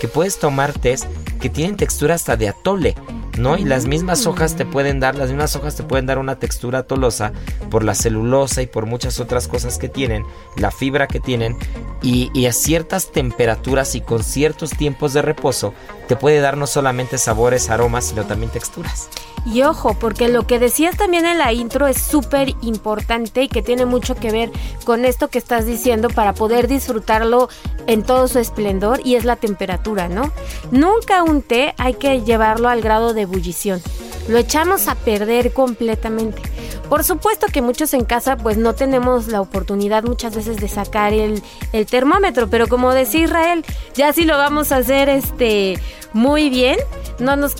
que puedes tomar tés que tienen textura hasta de atole. ¿No? Y las mismas hojas te pueden dar, las mismas hojas te pueden dar una textura atolosa por la celulosa y por muchas otras cosas que tienen, la fibra que tienen, y, y a ciertas temperaturas y con ciertos tiempos de reposo te puede dar no solamente sabores, aromas, sino también texturas. Y ojo, porque lo que decías también en la intro es súper importante y que tiene mucho que ver con esto que estás diciendo para poder disfrutarlo en todo su esplendor y es la temperatura, ¿no? Nunca un té hay que llevarlo al grado de ebullición. Lo echamos a perder completamente. Por supuesto que muchos en casa pues no tenemos la oportunidad muchas veces de sacar el, termómetro, pero como decía Israel, ya si lo vamos a hacer este muy bien, no nos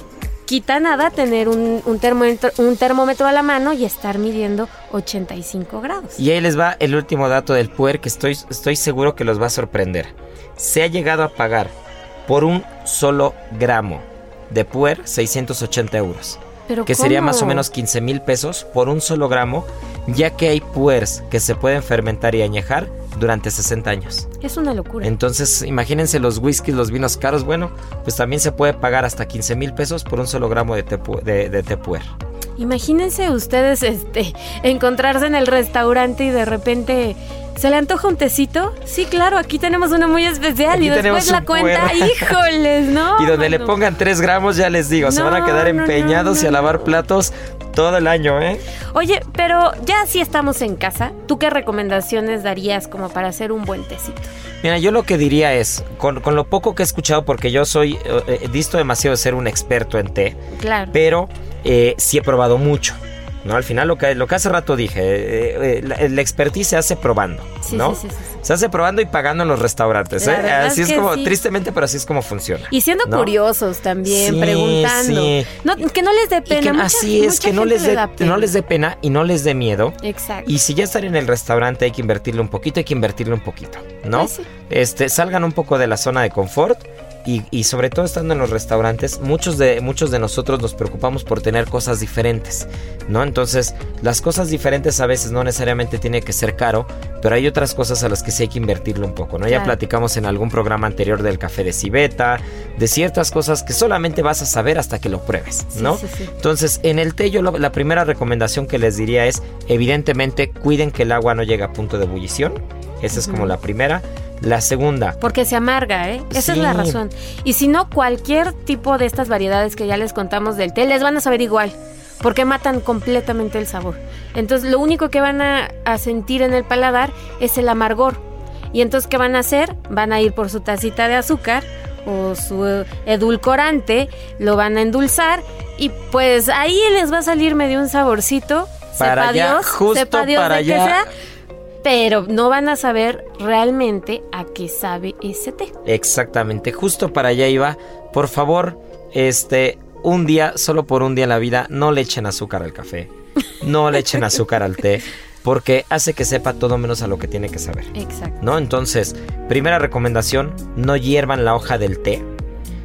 quita nada tener un, un termómetro, un termómetro a la mano y estar midiendo 85 grados. Y ahí les va el último dato del puer que estoy, estoy seguro que los va a sorprender. Se ha llegado a pagar por un solo gramo de puer 680 euros. Pero que sería más o menos 15 mil pesos por un solo gramo, ya que hay puers que se pueden fermentar y añejar durante 60 años. Es una locura. Entonces, imagínense los whiskies, los vinos caros. Bueno, pues también se puede pagar hasta 15 mil pesos por un solo gramo de té, de, de té puer. Imagínense ustedes este encontrarse en el restaurante y de repente ¿Se le antoja un tecito? Sí, claro, aquí tenemos uno muy especial Aquí y después la cuenta, híjoles, ¿no? y donde le pongan 3 gramos, ya les digo, se van a quedar no, empeñados y a lavar platos todo el año, ¿eh? Oye, pero ya si estamos en casa, ¿tú qué recomendaciones darías como para hacer un buen tecito? Mira, yo lo que diría es, con, con lo poco que he escuchado, porque yo soy, eh, eh, disto demasiado de ser un experto en té, Claro. pero eh, sí he probado mucho. ¿No? Al final lo que, lo que hace rato dije, eh, eh, la, expertise se hace probando, Sí, ¿no? sí, sí. Se hace probando y pagando en los restaurantes, ¿eh? Así es que como, tristemente, pero así es como funciona. Y siendo ¿no? curiosos también, preguntando. sí. No, que no les dé pena. que mucha- así es, que no les, pena. no les dé pena y no les dé miedo. Exacto. Y si ya están en el restaurante hay que invertirle un poquito, hay que invertirle un poquito, ¿no? Pues sí. Este, salgan un poco de la zona de confort y, y sobre todo estando en los restaurantes, muchos de, muchos de nosotros nos preocupamos por tener cosas diferentes, ¿no? Entonces, las cosas diferentes a veces no necesariamente tiene que ser caro, pero hay otras cosas a las que sí hay que invertirle un poco, ¿no? Ya platicamos en algún programa anterior del café de civeta, de ciertas cosas que solamente vas a saber hasta que lo pruebes, ¿no? sí, sí. Entonces, en el té yo lo- la primera recomendación que les diría es, evidentemente, cuiden que el agua no llegue a punto de ebullición. Esa es como la primera. La segunda, Porque se amarga, ¿eh? Esa es la razón. Y si no, cualquier tipo de estas variedades que ya les contamos del té, les van a saber igual. Porque matan completamente el sabor. Entonces, lo único que van a, a sentir en el paladar es el amargor. Y entonces, ¿qué van a hacer? Van a ir por su tacita de azúcar o su eh, edulcorante, lo van a endulzar y pues ahí les va a salir medio un saborcito. Para sepa allá, Dios, justo sepa Dios para de allá. sea, pero no van a saber realmente a qué sabe ese té. exactamente, justo para allá iba. Por favor, este, un día, solo por un día en la vida, no le echen azúcar al café. No le echen azúcar al té. Porque hace que sepa todo menos a lo que tiene que saber. Exacto. ¿no? Entonces, primera recomendación, no hiervan la hoja del té.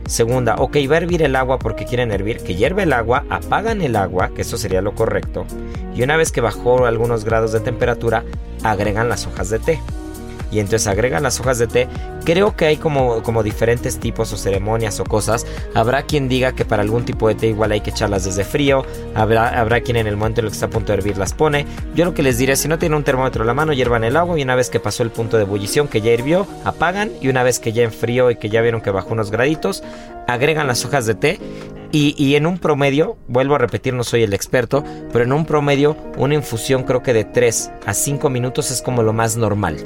Segunda, ok, va a hervir el agua porque quieren hervir, que hierve el agua, apagan el agua, que eso sería lo correcto, y una vez que bajó algunos grados de temperatura, agregan las hojas de té. Y entonces agregan las hojas de té. Creo que hay como, como diferentes tipos o ceremonias o cosas. Habrá quien diga que para algún tipo de té igual hay que echarlas desde frío. Habrá, habrá quien en el momento en el que está a punto de hervir las pone. Yo lo que les diré, si no tienen un termómetro en la mano, hiervan el agua y una vez que pasó el punto de ebullición, que ya hirvió, apagan y una vez que ya enfrió y que ya vieron que bajó unos graditos, agregan las hojas de té y, y en un promedio, vuelvo a repetir, no soy el experto, pero en un promedio, una infusión creo que de 3 a 5 minutos es como lo más normal.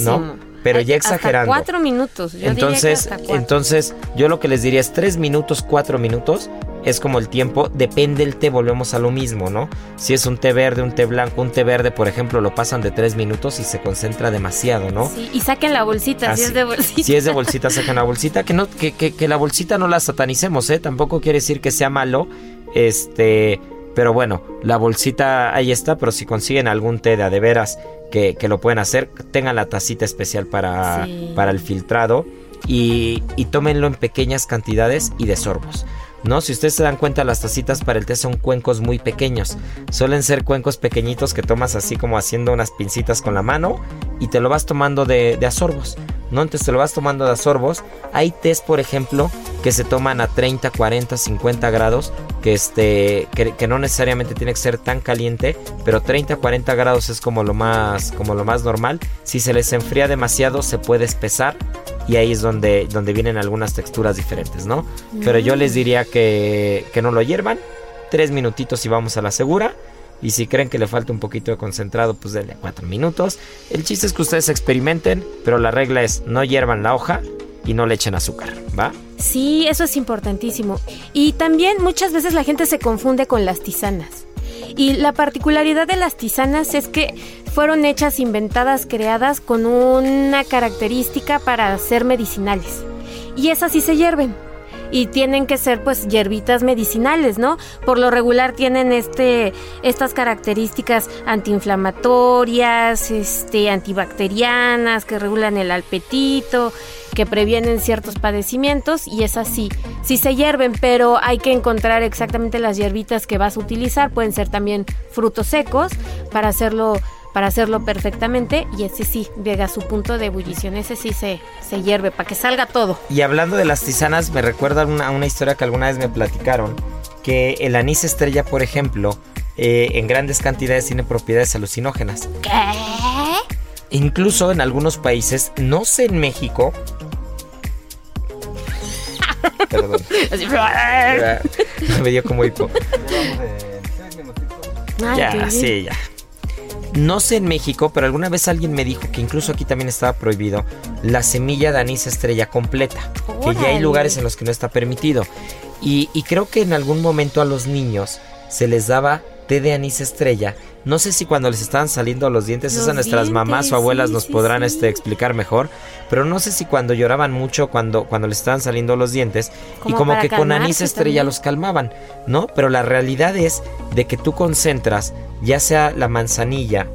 No, pero ya Hasta exagerando. cuatro minutos. Yo diría que entonces, hasta cuatro. entonces, yo lo que les diría es 3 minutos, 4 minutos. Es como el tiempo, depende el té, volvemos a lo mismo, ¿no? Si es un té verde, un té blanco, un té verde, por ejemplo, lo pasan de 3 minutos y se concentra demasiado, ¿no? Sí, y saquen la bolsita, si es de bolsita. Si es de bolsita, sacan la bolsita. Que, no, que, que, que la bolsita no la satanicemos, ¿eh? Tampoco quiere decir que sea malo. Este. Pero bueno, la bolsita ahí está. Pero si consiguen algún té de a de veras que, que lo pueden hacer, tengan la tacita especial para, Sí. para el filtrado. Y, y tómenlo en pequeñas cantidades y de sorbos. ¿No? Si ustedes se dan cuenta, las tacitas para el té son cuencos muy pequeños. Suelen ser cuencos pequeñitos que tomas así como haciendo unas pincitas con la mano y te lo vas tomando de, de a sorbos. ¿no? Entonces te lo vas tomando de a sorbos. Hay tés, por ejemplo, que se toman a 30, 40, 50 grados, que, este, que no necesariamente tiene que ser tan caliente, pero 30, 40 grados es como lo más, como lo más normal. Si se les enfría demasiado, se puede espesar y ahí es donde, donde vienen algunas texturas diferentes, ¿no? Pero yo les diría que, que no lo hiervan, tres minutitos y vamos a la segura. Y si creen que le falta un poquito de concentrado, pues denle cuatro minutos. El chiste es que ustedes experimenten, pero la regla es no hiervan la hoja y no le echen azúcar, ¿va? Sí, eso es importantísimo. Y también muchas veces la gente se confunde con las tisanas. Y la particularidad de las tisanas es que fueron hechas, inventadas, creadas con una característica para ser medicinales. Y esas sí se hierven. Y tienen que ser pues hierbitas medicinales, ¿no? Por lo regular tienen este estas características antiinflamatorias, este antibacterianas que regulan el apetito, que previenen ciertos padecimientos y es así. Sí se hierven, pero hay que encontrar exactamente las hierbitas que vas a utilizar. Pueden ser también frutos secos para hacerlo para hacerlo perfectamente y ese sí llega a su punto de ebullición, ese sí se, se hierve para que salga todo. Y hablando de las tisanas, me recuerda una, una historia que alguna vez me platicaron, que el anís estrella, por ejemplo, eh, en grandes cantidades tiene propiedades alucinógenas. ¿Qué? Incluso en algunos países, no sé en México. Perdón. Me dio como hipo. Ya, sí, ya. No sé en México, pero alguna vez alguien me dijo que incluso aquí también estaba prohibido la semilla de anís estrella completa. Que ya hay lugares en los que no está permitido. Y, y creo que en algún momento a los niños se les daba té de anís estrella. No sé si cuando les estaban saliendo los dientes, Los eso nuestras mamás o abuelas sí, nos sí, podrán sí. este, explicar mejor, pero no sé si cuando lloraban mucho, cuando, cuando les estaban saliendo los dientes, y Como que con anís estrella también. los calmaban, ¿no? Pero la realidad es de que tú concentras, ya sea la manzanilla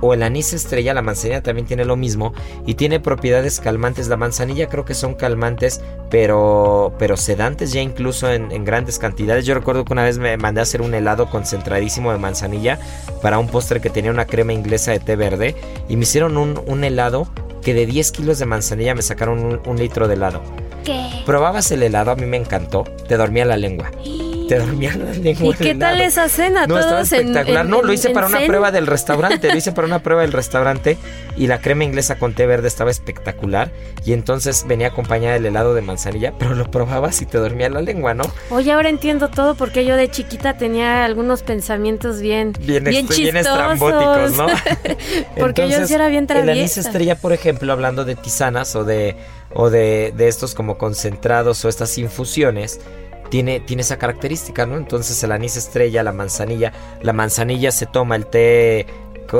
o el anís estrella, la manzanilla también tiene lo mismo y tiene propiedades calmantes. La manzanilla creo que son calmantes, pero, pero sedantes ya incluso en, en grandes cantidades. Yo recuerdo que una vez me mandé a hacer un helado concentradísimo de manzanilla para un postre que tenía una crema inglesa de té verde y me hicieron un, un helado que de 10 kilos de manzanilla me sacaron un, un litro de helado. ¿Qué? Probabas el helado, a mí me encantó, te dormía la lengua. Te dormía la lengua. ¿Y qué tal esa cena? No, estaba Todos en- espectacular. en- no, lo en- hice en para una prueba del restaurante. Lo hice para una prueba del restaurante y la crema inglesa con té verde estaba espectacular. Y entonces venía acompañada del helado de manzanilla, pero lo probabas y te dormía la lengua, ¿no? Oye, ahora entiendo todo porque yo de chiquita tenía algunos pensamientos bien, Bien, bien est- bien chistosos. estrambóticos, ¿no? porque yo sí era bien El anís traviesa. estrella, por ejemplo, hablando de tisanas o de, o de, de estos como concentrados o estas infusiones, tiene, tiene esa característica, ¿no? Entonces el anís estrella, la manzanilla, la manzanilla se toma el té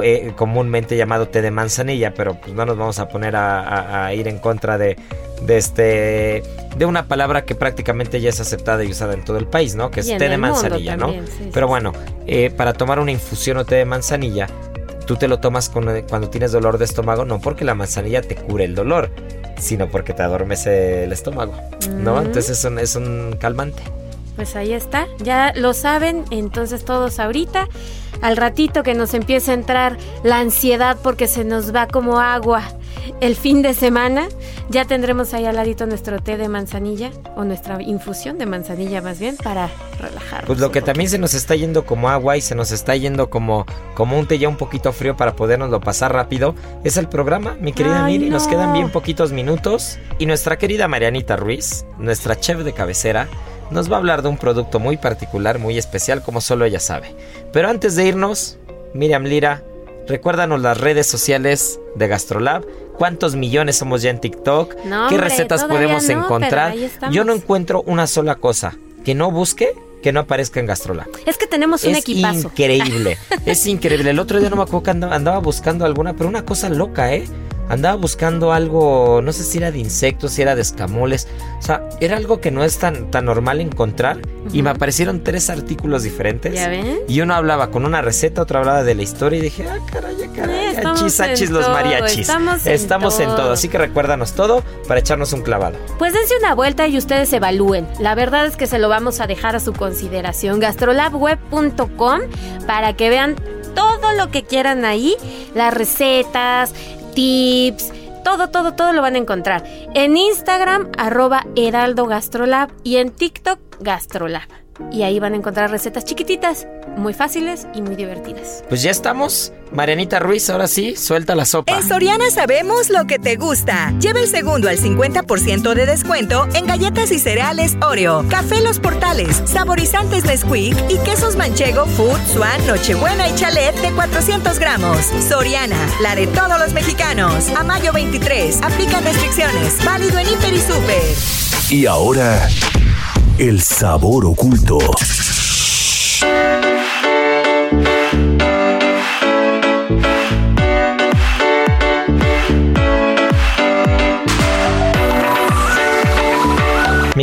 eh, comúnmente llamado té de manzanilla, pero pues no nos vamos a poner a, a- a ir en contra de, de este de una palabra que prácticamente ya es aceptada y usada en todo el país, ¿no? Que es té de manzanilla, ¿no? también, sí, sí, Pero bueno, eh, para tomar una infusión o té de manzanilla, tú te lo tomas con- cuando tienes dolor de estómago, no porque la manzanilla te cure el dolor, sino porque te adormece el estómago, ¿no? Mm. Entonces es un, es un calmante. Pues ahí está, ya lo saben, entonces todos ahorita, al ratito que nos empiece a entrar la ansiedad porque se nos va como agua el fin de semana, ya tendremos ahí al ladito nuestro té de manzanilla o nuestra infusión de manzanilla más bien para relajarnos. Pues lo que también se nos está yendo como agua y se nos está yendo como, como un té ya un poquito frío para podernoslo pasar rápido es el programa, mi querida Ay, Miri. Nos no. quedan bien poquitos minutos y nuestra querida Marianita Ruiz, nuestra chef de cabecera, nos va a hablar de un producto muy particular, muy especial, como solo ella sabe. Pero antes de irnos, Miriam Lira, recuérdanos las redes sociales de Gastrolab. ¿Cuántos millones somos ya en TikTok? No, ¿Qué hombre, recetas podemos no, encontrar? Yo no encuentro una sola cosa que no busque que no aparezca en Gastrolab. Es que tenemos un Es equipazo. increíble, es increíble. El otro día no me acuerdo que andaba, andaba buscando alguna, pero una cosa loca, ¿eh? Andaba buscando algo, no sé si era de insectos, si era de escamoles. O sea, era algo que no es tan, tan normal encontrar. Y me aparecieron tres artículos diferentes. ¿Ya ven? Y uno hablaba con una receta, otro hablaba de la historia. Y dije, ah, caray, caray, achis, achis, los todo, mariachis. estamos en Estamos en todo. todo. Así que recuérdanos todo para echarnos un clavado. Pues dense una vuelta y ustedes evalúen. La verdad es que se lo vamos a dejar a su consideración. Gastrolabweb.com para que vean todo lo que quieran ahí, las recetas, tips, todo, todo, todo lo van a encontrar. En Instagram, arroba Heraldo Gastrolab y en TikTok, Gastrolab. Y ahí van a encontrar recetas chiquititas, muy fáciles y muy divertidas. Pues ya estamos. Marianita Ruiz, ahora sí, suelta la sopa. En Soriana sabemos lo que te gusta. Lleva el segundo al 50% de descuento en galletas y cereales Oreo, café Los Portales, saborizantes Nesquik y quesos manchego, Food, Swan, Nochebuena y Chalet de 400 gramos. Soriana, la de todos los mexicanos. A mayo 23, aplican restricciones. Válido en Hiper y Super. Y ahora, el sabor oculto.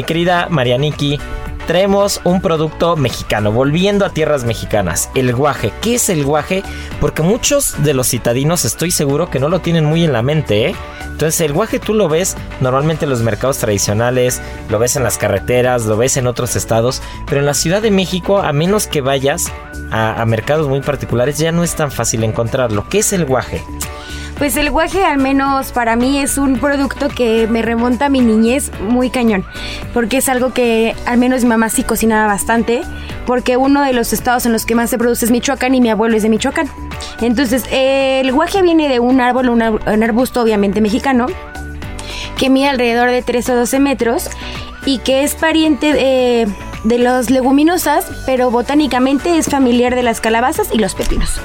Querida Marianiki, traemos un producto mexicano, volviendo a tierras mexicanas, el guaje. ¿Qué es el guaje? Porque muchos de los citadinos estoy seguro que no lo tienen muy en la mente, ¿eh? Entonces el guaje tú lo ves normalmente en los mercados tradicionales, lo ves en las carreteras, lo ves en otros estados, pero en la Ciudad de México, a menos que vayas a, a mercados muy particulares, ya no es tan fácil encontrarlo. ¿Qué es el guaje? Pues el guaje al menos para mí es un producto que me remonta a mi niñez muy cañón, porque es algo que al menos mi mamá sí cocinaba bastante, porque uno de los estados en los que más se produce es Michoacán y mi abuelo es de Michoacán. Entonces el guaje viene de un árbol, un ar- un arbusto obviamente mexicano, que mide alrededor de 13 o 12 metros y que es pariente de, de las leguminosas, pero botánicamente es familiar de las calabazas y los pepinos.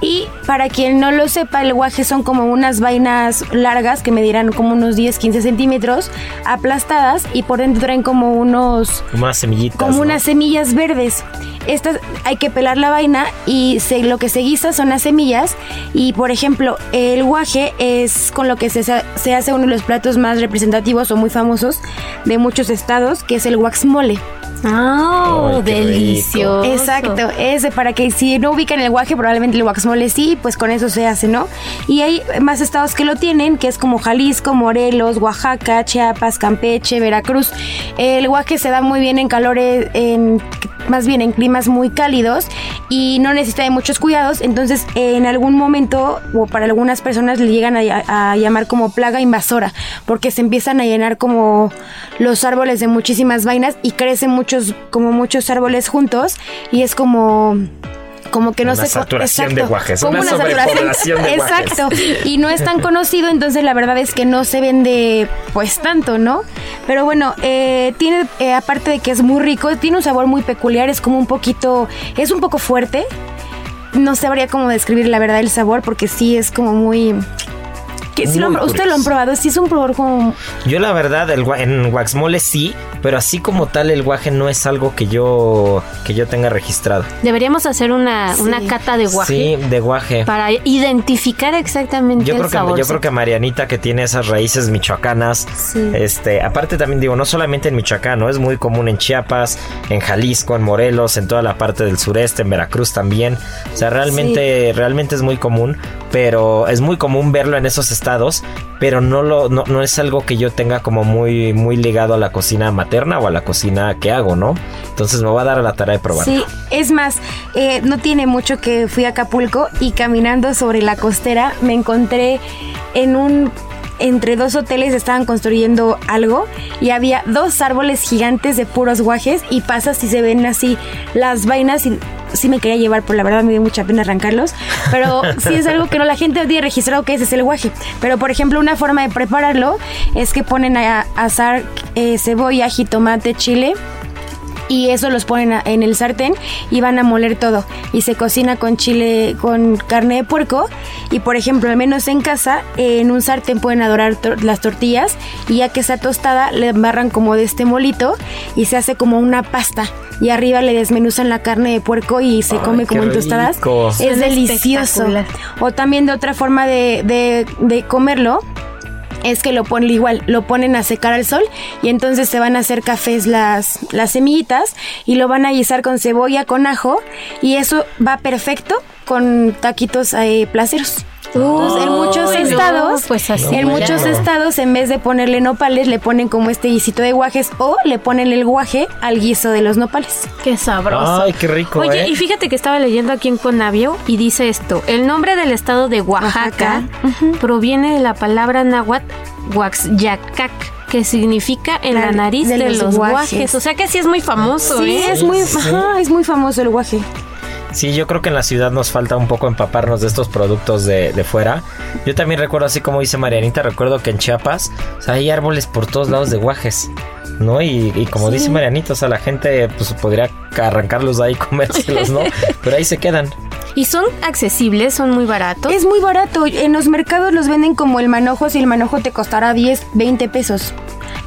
Y para quien no lo sepa, el guaje son como unas vainas largas que medirán como unos 10-15 centímetros, aplastadas y por dentro traen como unos... Como unas semillitas. Como ¿no? unas semillas verdes. Estas hay que pelar la vaina y se- lo que se guisa son las semillas. Y por ejemplo, el guaje es con lo que se, se hace uno de los platos más representativos o muy famosos de muchos estados, que es el guaxmole. ¡Oh, delicioso! Exacto, ese para que si no ubican el guaje, probablemente el guaxmole sí, pues con eso se hace, ¿no? Y hay más estados que lo tienen, que es como Jalisco, Morelos, Oaxaca, Chiapas, Campeche, Veracruz. El guaje se da muy bien en calores, en más bien en climas muy cálidos y no necesita de muchos cuidados, entonces en algún momento o para algunas personas le llegan a, a llamar como plaga invasora, porque se empiezan a llenar como los árboles de muchísimas vainas y crecen muchos como muchos árboles juntos y es como como que no Una se saturación de guajes, como una sobrepoblación de guajes. exacto y no es tan conocido entonces la verdad es que no se vende pues tanto no pero bueno eh, tiene eh, aparte de que es muy rico tiene un sabor muy peculiar es como un poquito es un poco fuerte no sabría cómo describir la verdad el sabor porque sí es como muy que sí lo han- Muy ¿Ustedes lo han curioso. probado? Sí es un probador como... Yo la verdad, el, gua- en Waxmole sí, pero así como tal el guaje no es algo que yo que yo tenga registrado. Deberíamos hacer una, Sí. una cata de guaje Sí, de guaje. para identificar exactamente Yo el creo, que, sabor. yo creo que Marianita que tiene esas raíces michoacanas, Sí. este, aparte también digo, no solamente en Michoacán, ¿no? es muy común en Chiapas, en Jalisco, en Morelos, en toda la parte del sureste, en Veracruz también. O sea, realmente, realmente es muy común, pero es muy común verlo en esos estados, pero no lo, no, no es algo que yo tenga como muy, muy ligado a la cocina materna o a la cocina que hago, ¿no? Entonces me voy a dar a la tarea de probarlo. Sí, es más, eh, no tiene mucho que fui a Acapulco y caminando sobre la costera me encontré en un entre dos hoteles estaban construyendo algo y había dos árboles gigantes de puros guajes y pasas y se ven así las vainas y sí me quería llevar, pero la verdad me dio mucha pena arrancarlos. Pero sí es algo que no la gente tiene registrado que ese es el guaje. Pero por ejemplo, una forma de prepararlo es que ponen a asar eh, cebolla, jitomate, chile y eso los ponen a- en el sartén y van a moler todo. Y se cocina con chile con carne de puerco. Y por ejemplo al menos en casa en un sartén pueden adorar tor- las tortillas. Y ya que está tostada le embarran como de este molito y se hace como una pasta. Y arriba le desmenuzan la carne de puerco y se Ay, come como en tostadas. Rico. es Suena delicioso o también de otra forma de, de- de comerlo es que lo ponen igual, lo ponen a secar al sol y entonces se van a hacer cafés las, las semillitas y lo van a guisar con cebolla, con ajo y eso va perfecto con taquitos eh, placeros. Entonces, en muchos no, tos pues así en muchos estados, en vez de ponerle nopales, le ponen como este guisito de guajes o le ponen el guaje al guiso de los nopales. Qué sabroso. Ay, qué rico, Oye, ¿eh? y fíjate que estaba leyendo aquí en Conavio y dice esto: el nombre del estado de Oaxaca, proviene de la palabra náhuatl Huaxyacac, que significa en la, La- nariz de, de los, los guajes. guajes. O sea que sí es muy famoso, Sí, ¿eh? es muy, Sí. ajá, es muy famoso el guaje. Sí, yo creo que en la ciudad nos falta un poco empaparnos de estos productos de, de fuera. Yo también recuerdo, así como dice Marianita, recuerdo que en Chiapas o sea, hay árboles por todos lados de guajes, ¿no? Y, y como dice Marianita, o sea, la gente pues podría arrancarlos de ahí y comérselos, ¿no? Pero ahí se quedan. Y son accesibles, son muy baratos. Es muy barato. En los mercados los venden como el manojo. Si el manojo te costará 10, 20 pesos.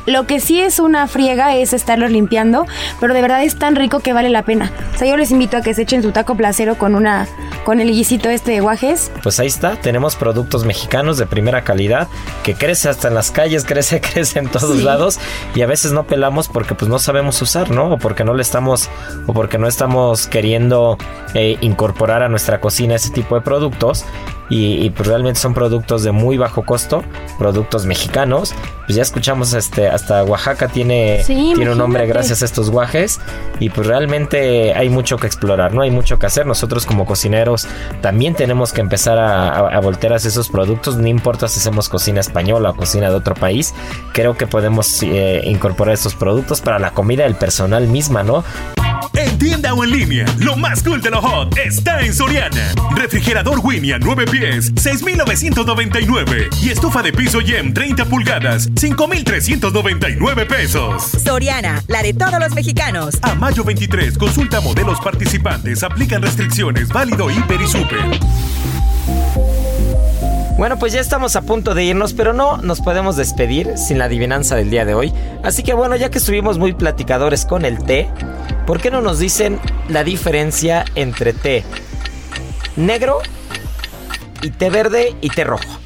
Lo que sí es una friega es estarlos limpiando, pero de verdad es tan rico que vale la pena. O sea, yo les invito a que se echen su taco placero con una con el guisito este de guajes. Pues ahí está, tenemos productos mexicanos de primera calidad que crece hasta en las calles, crece, crece en todos lados y a veces no pelamos porque pues no sabemos usar, ¿no? O porque no le estamos o porque no estamos queriendo eh, incorporar a nuestra cocina ese tipo de productos y, y, pues realmente son productos de muy bajo costo, productos mexicanos. Pues ya escuchamos este hasta Oaxaca tiene Sí, tiene un nombre gracias a estos guajes y pues realmente hay mucho que explorar, ¿no? Hay mucho que hacer. Nosotros como cocineros también tenemos que empezar a, a- a voltear hacia esos productos, no importa si hacemos cocina española o cocina de otro país, creo que podemos eh, incorporar estos productos para la comida del personal misma, ¿no? En En tienda o en línea, lo más cool de lo hot está en Soriana. Refrigerador Winnie a 9 pies, 6,999. Y estufa de piso Yem 30 pulgadas, 5,399 pesos. Soriana, la de todos los mexicanos. A mayo 23, consulta modelos participantes, aplican restricciones, válido hiper y super. Bueno, pues ya estamos a punto de irnos, pero no nos podemos despedir sin la adivinanza del día de hoy. Así que bueno, ya que estuvimos muy platicadores con el té, ¿por qué no nos dicen la diferencia entre té negro y té verde y té rojo?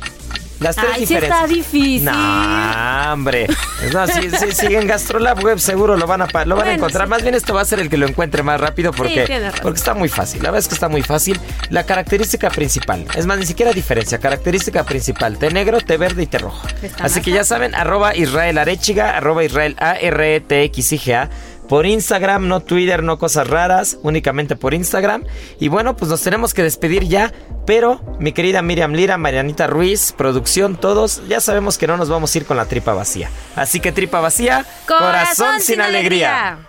Las tres Ay, sí diferencias. está difícil. No, hombre. No, si, si siguen Gastrolab Web seguro lo van a lo van a encontrar. sí. Más bien esto va a ser el que lo encuentre más rápido porque, porque está muy fácil. La verdad es que está muy fácil. La característica principal, es más, ni siquiera diferencia. Característica principal, té negro, té verde y té rojo. Está Así que ya saben, arroba Israel Arechiga, arroba Israel R E T X I G A. Por Instagram, no Twitter, no cosas raras, únicamente por Instagram. Y bueno, pues nos tenemos que despedir ya. Pero mi querida Miriam Lira, Marianita Ruiz, producción, todos, ya sabemos que no nos vamos a ir con la tripa vacía. Así que tripa vacía, corazón, sin alegría.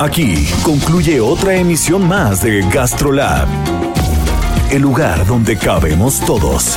Aquí concluye otra emisión más de Gastrolab, el lugar donde cabemos todos.